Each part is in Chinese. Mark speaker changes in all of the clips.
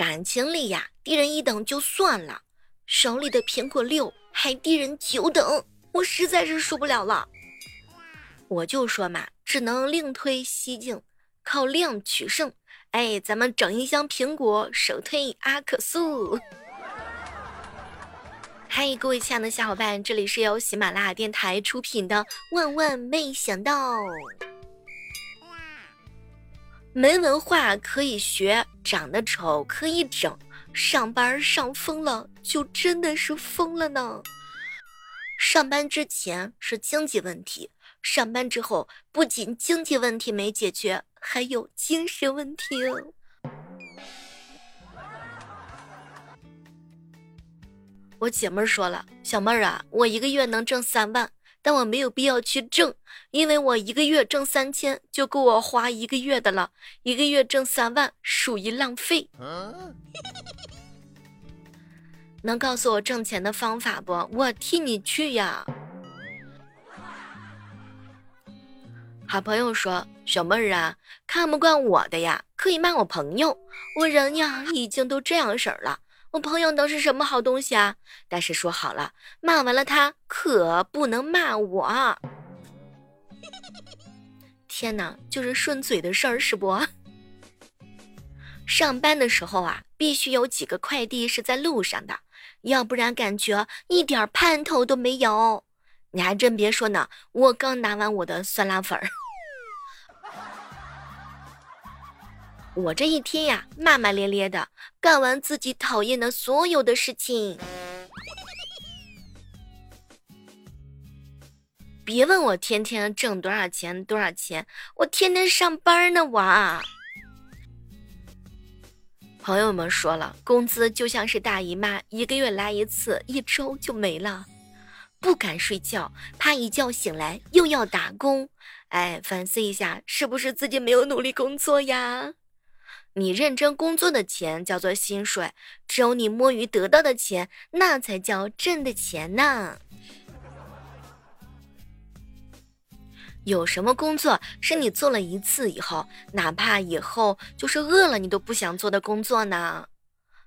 Speaker 1: 感情里呀，低人一等就算了，手里的苹果六还低人九等，我实在是受不了了。我就说嘛，只能另推西境，靠量取胜。哎，咱们整一箱苹果，首推阿克苏。嗨，各位亲爱的小伙伴，这里是由喜马拉雅电台出品的《万万没想到》。没文化可以学，长得丑可以整，上班上疯了就真的是疯了呢。上班之前是经济问题，上班之后不仅经济问题没解决，还有精神问题。我姐妹说了，小妹儿啊，我一个月能挣三万。但我没有必要去挣，因为我一个月挣三千就够我花一个月的了，一个月挣三万属于浪费。能告诉我挣钱的方法不？我替你去呀。好朋友说：“小妹儿啊，看不惯我的呀，可以骂我朋友。我人呀，已经都这样式儿了。”我朋友能是什么好东西啊？但是说好了，骂完了他可不能骂我。天哪，就是顺嘴的事儿是不？上班的时候啊，必须有几个快递是在路上的，要不然感觉一点盼头都没有。你还真别说呢，我刚拿完我的酸辣粉儿。我这一天呀，骂骂咧咧的干完自己讨厌的所有的事情。别问我天天挣多少钱，多少钱，我天天上班呢。我朋友们说了，工资就像是大姨妈，一个月来一次，一周就没了。不敢睡觉，怕一觉醒来又要打工。哎，反思一下，是不是自己没有努力工作呀？你认真工作的钱叫做薪水，只有你摸鱼得到的钱，那才叫挣的钱呢。有什么工作是你做了一次以后，哪怕以后就是饿了你都不想做的工作呢？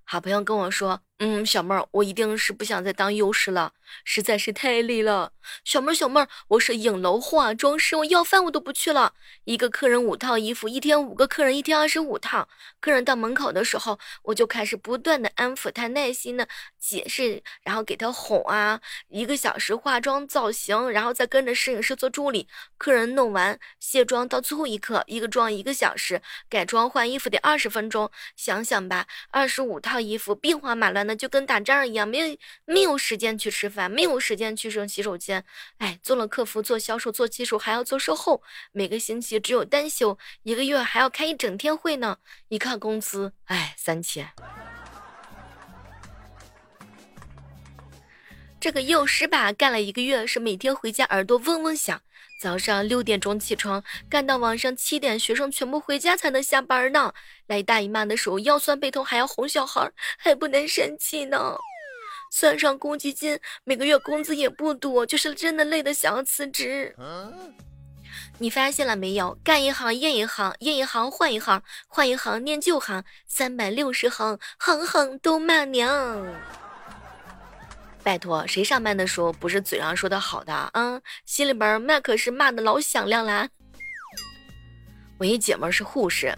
Speaker 1: 好朋友跟我说。嗯，小妹儿，我一定是不想再当幼师了，实在是太累了。小妹儿，小妹儿，我是影楼化妆师，我要饭我都不去了。一个客人五套衣服，一天五个客人，一天二十五套。客人到门口的时候，我就开始不断的安抚他，耐心的解释，然后给他哄啊。一个小时化妆造型，然后再跟着摄影师做助理。客人弄完卸妆到最后一刻，一个妆一个小时，改妆换衣服得二十分钟。想想吧，二十五套衣服，兵荒马那。就跟打仗一样，没有没有时间去吃饭，没有时间去上洗手间。哎，做了客服，做销售，做技术，还要做售后，每个星期只有单休，一个月还要开一整天会呢。一看工资，哎，三千。这个幼师吧，干了一个月，是每天回家耳朵嗡嗡响。早上六点钟起床，干到晚上七点，学生全部回家才能下班呢。来大姨妈的时候腰酸背痛，还要哄小孩，还不能生气呢。算上公积金，每个月工资也不多，就是真的累得想要辞职。你发现了没有？干一行厌一行，厌一行换一行，换一行念旧行，三百六十行，行行都骂娘。拜托，谁上班的时候不是嘴上说的好的啊？心里边那可是骂的老响亮啦。我一姐们是护士，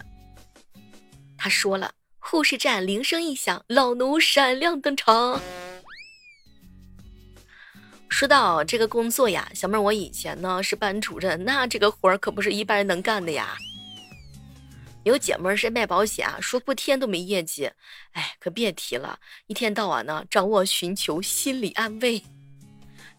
Speaker 1: 她说了，护士站铃声一响，老奴闪亮登场。说到这个工作呀，小妹儿，我以前呢是班主任，那这个活儿可不是一般人能干的呀。有姐妹儿是卖保险啊，说不天都没业绩，哎，可别提了，一天到晚呢找我寻求心理安慰。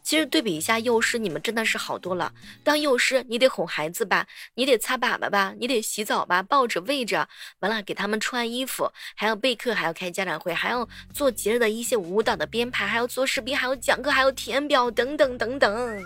Speaker 1: 其实对比一下幼师，你们真的是好多了。当幼师，你得哄孩子吧，你得擦粑粑吧，你得洗澡吧，抱着喂着，完了给他们穿衣服，还要备课，还要开家长会，还要做节日的一些舞蹈的编排，还要做视频，还要讲课，还要填表，等等等等。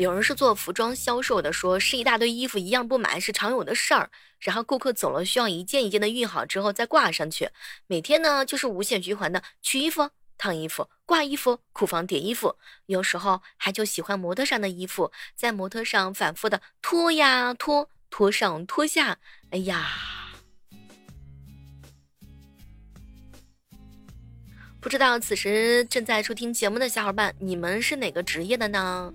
Speaker 1: 有人是做服装销售的说试一大堆衣服一样不买是常有的事儿。然后顾客走了需要一件一件的熨好之后再挂上去。每天呢就是无限循环的取衣服烫衣服挂衣服库房叠衣服。有时候还就喜欢模特上的衣服在模特上反复的脱呀脱脱上脱下。哎呀。不知道此时正在收听节目的小伙伴你们是哪个职业的呢？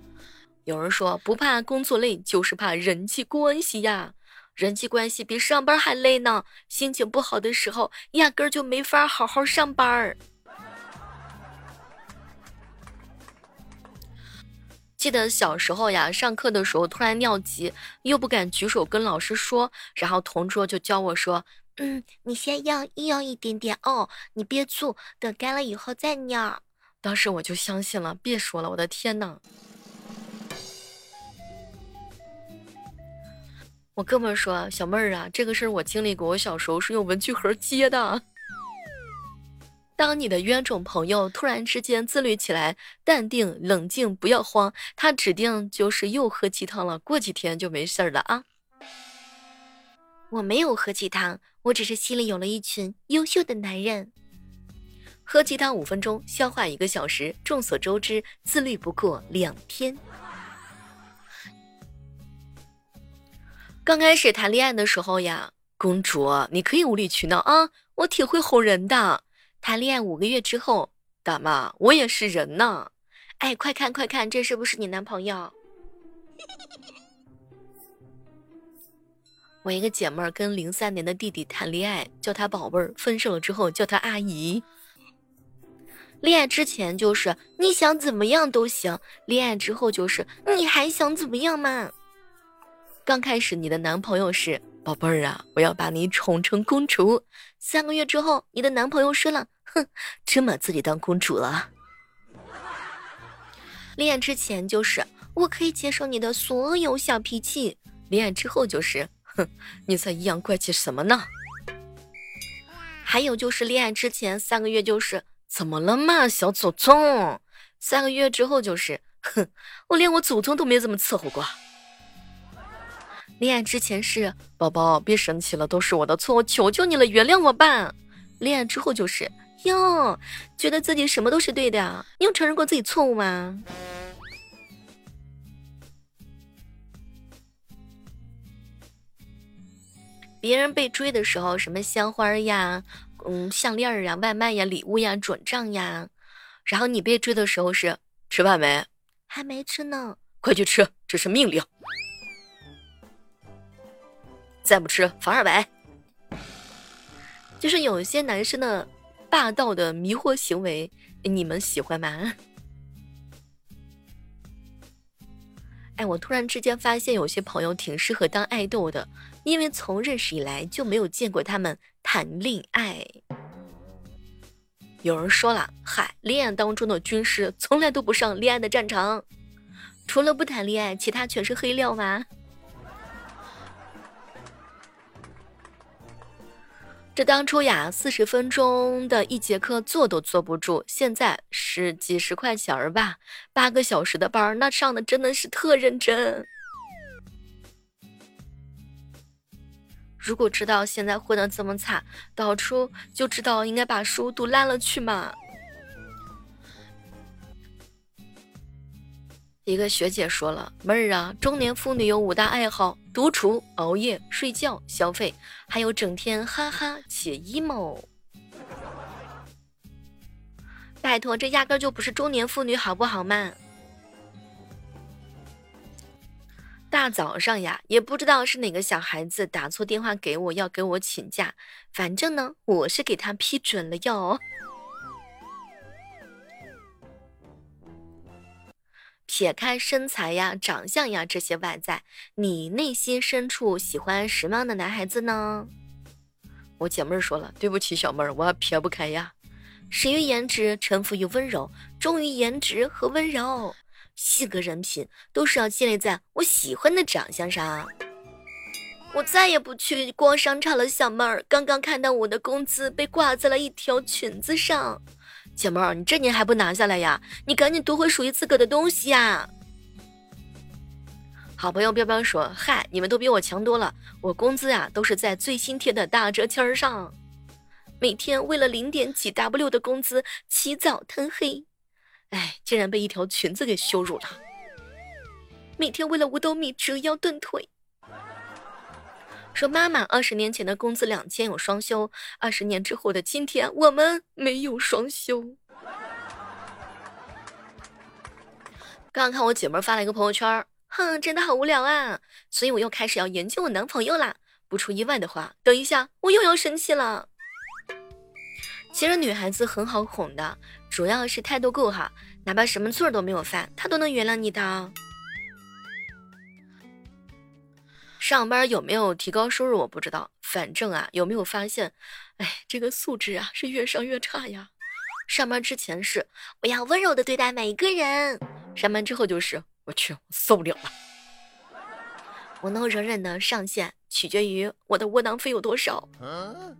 Speaker 1: 有人说不怕工作累，就是怕人际关系呀。人际关系比上班还累呢。心情不好的时候，压根儿就没法好好上班儿。记得小时候呀，上课的时候突然尿急，又不敢举手跟老师说，然后同桌就教我说：“嗯，你先要一要一点点哦，你憋住，等干了以后再尿。”当时我就相信了，别说了，我的天呐！我哥们说：“小妹儿啊，这个事儿我经历过，我小时候是用文具盒接的。”当你的冤种朋友突然之间自律起来，淡定冷静，不要慌，他指定就是又喝鸡汤了。过几天就没事儿了啊！我没有喝鸡汤，我只是心里有了一群优秀的男人。喝鸡汤五分钟，消化一个小时。众所周知，自律不过两天。刚开始谈恋爱的时候呀，公主你可以无理取闹啊，我挺会哄人的。谈恋爱五个月之后，大妈，我也是人呢。哎，快看快看，这是不是你男朋友？我一个姐妹儿跟零三年的弟弟谈恋爱，叫他宝贝儿；分手了之后叫他阿姨。恋爱之前就是你想怎么样都行，恋爱之后就是你还想怎么样嘛？刚开始你的男朋友是宝贝儿啊，我要把你宠成公主。三个月之后，你的男朋友说了。哼，真把自己当公主了。恋爱之前就是我可以接受你的所有小脾气，恋爱之后就是哼，你在阴阳怪气什么呢？还有就是恋爱之前三个月就是怎么了嘛，小祖宗？三个月之后就是哼，我连我祖宗都没怎么伺候过。恋爱之前是宝宝别生气了，都是我的错，我求求你了，原谅我吧。恋爱之后就是。哟，觉得自己什么都是对的，你有承认过自己错误吗？别人被追的时候，什么鲜花呀、嗯项链呀、外卖呀、礼物呀、转账呀，然后你被追的时候是吃饭没？还没吃呢，快去吃，这是命令。再不吃罚二百。就是有些男生的。霸道的迷惑行为，你们喜欢吗？哎，我突然之间发现有些朋友挺适合当爱豆的，因为从认识以来就没有见过他们谈恋爱。有人说了，嗨，恋爱当中的军师从来都不上恋爱的战场，除了不谈恋爱，其他全是黑料吗？这当初呀，四十分钟的一节课坐都坐不住，现在是几十块钱儿吧，八个小时的班儿，那上的真的是特认真。如果知道现在混的这么惨，当初就知道应该把书读烂了去嘛。一个学姐说了：“妹儿啊，中年妇女有五大爱好：独处、熬夜、睡觉、消费，还有整天哈哈且 emo。”拜托，这压根儿就不是中年妇女，好不好嘛？大早上呀，也不知道是哪个小孩子打错电话给我，要给我请假。反正呢，我是给他批准了哟。撇开身材呀、长相呀这些外在，你内心深处喜欢什么样的男孩子呢？我姐妹儿说了，对不起，小妹儿，我撇不开呀。始于颜值，臣服于温柔，忠于颜值和温柔，性格人品都是要建立在我喜欢的长相上。我再也不去逛商场了，小妹儿。刚刚看到我的工资被挂在了一条裙子上。姐妹儿，你这年还不拿下来呀？你赶紧夺回属于自个的东西呀！好朋友彪彪说：“嗨，你们都比我强多了，我工资呀都是在最新贴的大折签上，每天为了零点几 W 的工资起早贪黑，哎，竟然被一条裙子给羞辱了。每天为了五斗米折腰断腿。”说妈妈，二十年前的工资两千有双休，二十年之后的今天我们没有双休。刚刚看我姐妹发了一个朋友圈，哼，真的好无聊啊，所以我又开始要研究我男朋友啦。不出意外的话，等一下我又要生气了。其实女孩子很好哄的，主要是态度够好，哪怕什么错都没有犯，她都能原谅你的。上班有没有提高收入我不知道，反正啊，有没有发现，哎，这个素质啊是越上越差呀。上班之前是我要温柔的对待每一个人，上班之后就是我去，我受不了了。我能忍忍的上限取决于我的窝囊费有多少。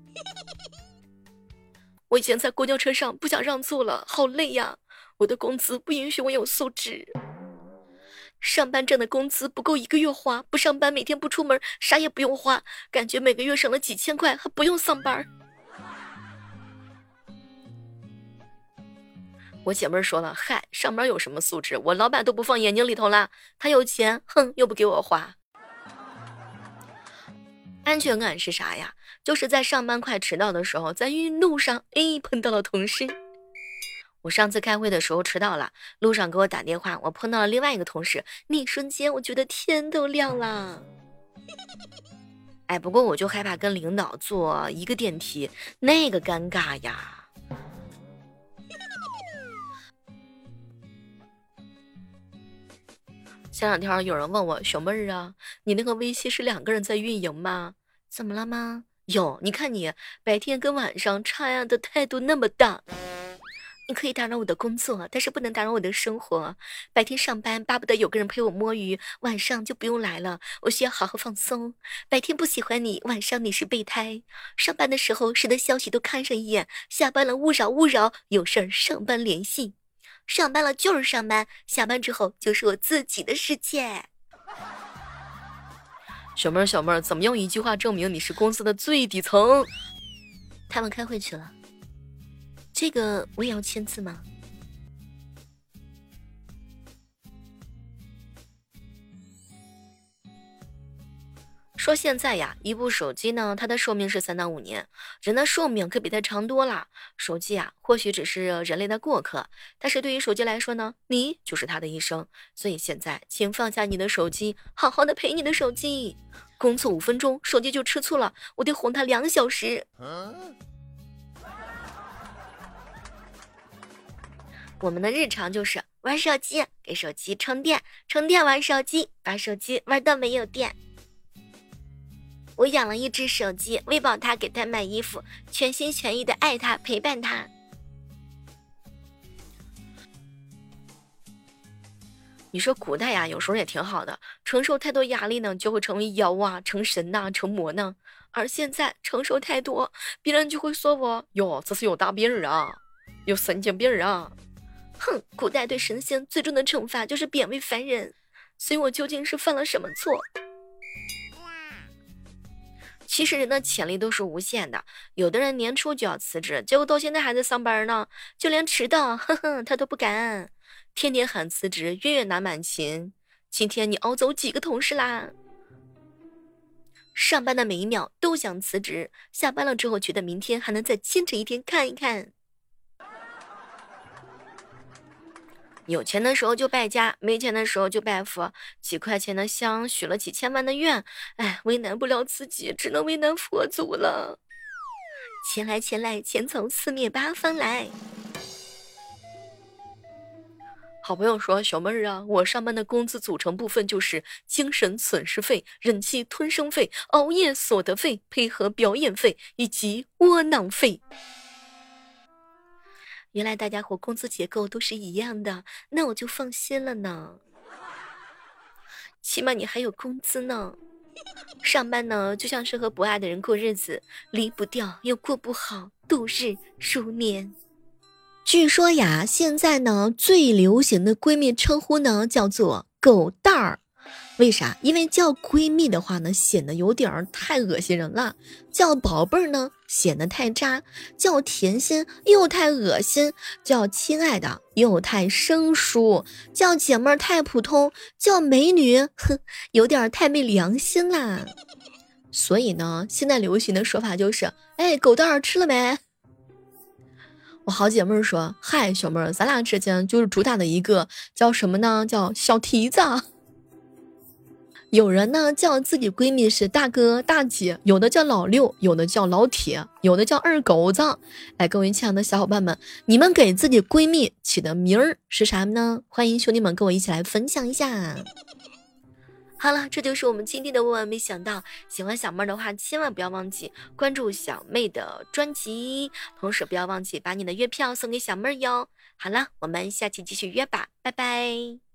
Speaker 1: 我以前在公交车上不想让座了，好累呀。我的工资不允许我有素质。上班挣的工资不够一个月花，不上班每天不出门啥也不用花，感觉每个月省了几千块还不用上班。我姐妹说了，嗨，上班有什么素质？我老板都不放眼睛里头了，他有钱，哼，又不给我花。安全感是啥呀？就是在上班快迟到的时候，在运路上，哎，碰到了同事。我上次开会的时候迟到了，路上给我打电话，我碰到了另外一个同事，那一瞬间我觉得天都亮了。哎，不过我就害怕跟领导坐一个电梯，那个尴尬呀。前两天有人问我小妹儿啊，你那个微信是两个人在运营吗？怎么了吗？有，你看你白天跟晚上差的态度那么大。你可以打扰我的工作，但是不能打扰我的生活。白天上班巴不得有个人陪我摸鱼，晚上就不用来了，我需要好好放松。白天不喜欢你，晚上你是备胎。上班的时候谁的消息都看上一眼，下班了勿扰勿扰，有事儿上班联系。上班了就是上班，下班之后就是我自己的世界。小妹儿，小妹儿，怎么用一句话证明你是公司的最底层？他们开会去了。这个我也要签字吗？说现在呀，一部手机呢，它的寿命是三到五年，人的寿命可比它长多了。手机啊，或许只是人类的过客，但是对于手机来说呢，你就是它的一生。所以现在，请放下你的手机，好好的陪你的手机。工作五分钟，手机就吃醋了，我得哄它两小时。我们的日常就是玩手机，给手机充电，充电玩手机，把手机玩到没有电。我养了一只手机，喂饱它，给它买衣服，全心全意的爱它，陪伴它。你说古代呀，有时候也挺好的，承受太多压力呢，就会成为妖啊，成神呐，成魔呢。而现在承受太多，别人就会说我哟，这是有大病啊，有神经病啊。哼，古代对神仙最终的惩罚就是贬为凡人，所以我究竟是犯了什么错？其实人的潜力都是无限的，有的人年初就要辞职，结果到现在还在上班呢，就连迟到，哼哼，他都不敢，天天喊辞职，月月拿满勤。今天你熬走几个同事啦？上班的每一秒都想辞职，下班了之后觉得明天还能再坚持一天看一看。有钱的时候就败家，没钱的时候就拜佛。几块钱的香许了几千万的愿，哎，为难不了自己，只能为难佛祖了。钱来钱来，钱从四面八方来。好朋友说：“小妹儿啊，我上班的工资组成部分就是精神损失费、忍气吞声费、熬夜所得费、配合表演费以及窝囊费。”原来大家伙工资结构都是一样的，那我就放心了呢。起码你还有工资呢。上班呢，就像是和不爱的人过日子，离不掉又过不好，度日如年。据说呀，现在呢最流行的闺蜜称呼呢叫做“狗蛋儿”。为啥？因为叫闺蜜的话呢，显得有点太恶心人了；叫宝贝儿呢，显得太渣；叫甜心又太恶心；叫亲爱的又太生疏；叫姐妹儿太普通；叫美女，哼，有点太没良心啦。所以呢，现在流行的说法就是，哎，狗蛋儿吃了没？我好姐妹儿说，嗨，小妹儿，咱俩之间就是主打的一个叫什么呢？叫小蹄子。有人呢叫自己闺蜜是大哥大姐，有的叫老六，有的叫老铁，有的叫二狗子。哎，各位亲爱的小伙伴们，你们给自己闺蜜起的名儿是啥呢？欢迎兄弟们跟我一起来分享一下。好了，这就是我们今天的万万没想到。喜欢小妹的话，千万不要忘记关注小妹的专辑，同时不要忘记把你的月票送给小妹哟。好了，我们下期继续约吧，拜拜。